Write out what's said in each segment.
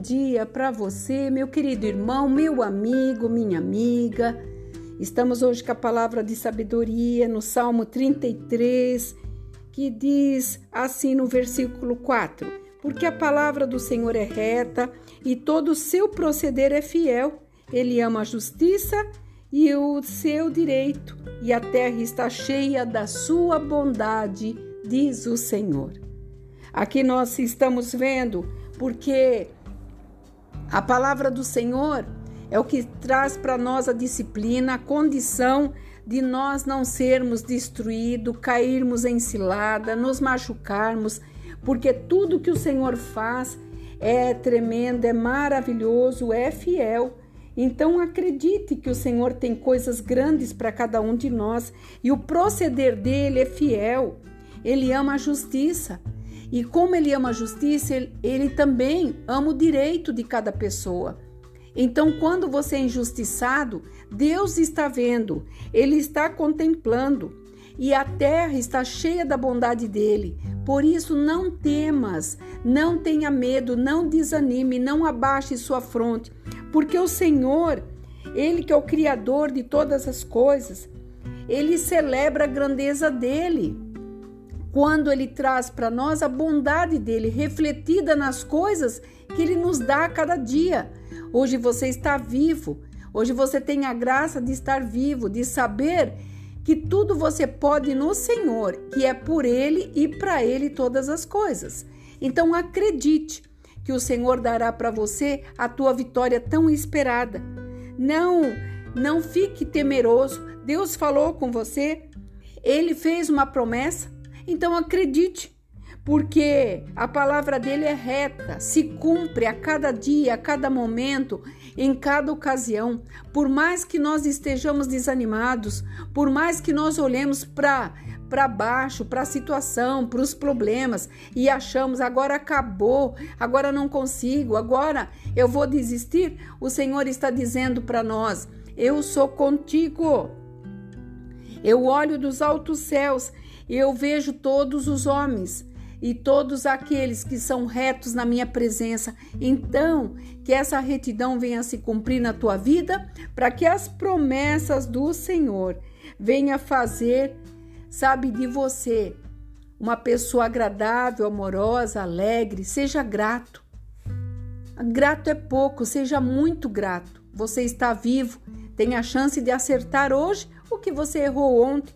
dia para você, meu querido irmão, meu amigo, minha amiga. Estamos hoje com a palavra de sabedoria no Salmo 33, que diz assim no versículo 4: Porque a palavra do Senhor é reta e todo o seu proceder é fiel. Ele ama a justiça e o seu direito, e a terra está cheia da sua bondade, diz o Senhor. Aqui nós estamos vendo porque a palavra do Senhor é o que traz para nós a disciplina, a condição de nós não sermos destruídos, cairmos em cilada, nos machucarmos, porque tudo que o Senhor faz é tremendo, é maravilhoso, é fiel. Então acredite que o Senhor tem coisas grandes para cada um de nós e o proceder dele é fiel. Ele ama a justiça. E como ele ama a justiça, ele, ele também ama o direito de cada pessoa. Então, quando você é injustiçado, Deus está vendo, Ele está contemplando e a terra está cheia da bondade dele. Por isso, não temas, não tenha medo, não desanime, não abaixe sua fronte, porque o Senhor, Ele que é o Criador de todas as coisas, Ele celebra a grandeza dele quando ele traz para nós a bondade dele refletida nas coisas que ele nos dá a cada dia. Hoje você está vivo, hoje você tem a graça de estar vivo, de saber que tudo você pode no Senhor, que é por ele e para ele todas as coisas. Então acredite que o Senhor dará para você a tua vitória tão esperada. Não, não fique temeroso. Deus falou com você, ele fez uma promessa, então acredite, porque a palavra dele é reta, se cumpre a cada dia, a cada momento, em cada ocasião. Por mais que nós estejamos desanimados, por mais que nós olhemos para para baixo, para a situação, para os problemas e achamos agora acabou, agora não consigo, agora eu vou desistir, o Senhor está dizendo para nós: eu sou contigo. Eu olho dos altos céus eu vejo todos os homens e todos aqueles que são retos na minha presença. Então, que essa retidão venha se cumprir na tua vida, para que as promessas do Senhor venha fazer, sabe, de você uma pessoa agradável, amorosa, alegre, seja grato. Grato é pouco, seja muito grato. Você está vivo, tem a chance de acertar hoje o que você errou ontem.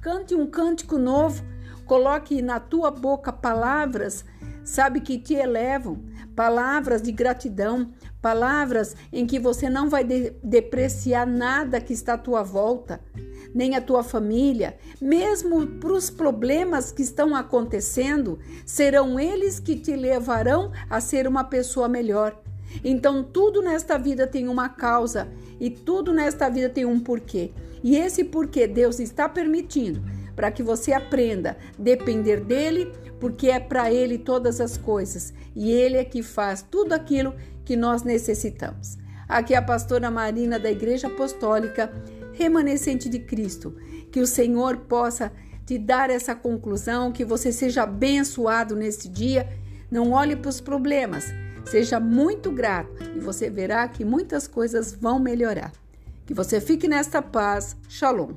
Cante um cântico novo, coloque na tua boca palavras, sabe, que te elevam, palavras de gratidão, palavras em que você não vai de depreciar nada que está à tua volta, nem a tua família, mesmo para os problemas que estão acontecendo, serão eles que te levarão a ser uma pessoa melhor. Então, tudo nesta vida tem uma causa e tudo nesta vida tem um porquê. E esse porquê Deus está permitindo para que você aprenda a depender dele, porque é para ele todas as coisas e ele é que faz tudo aquilo que nós necessitamos. Aqui é a pastora Marina da Igreja Apostólica Remanescente de Cristo. Que o Senhor possa te dar essa conclusão, que você seja abençoado neste dia. Não olhe para os problemas, Seja muito grato e você verá que muitas coisas vão melhorar. Que você fique nesta paz. Shalom.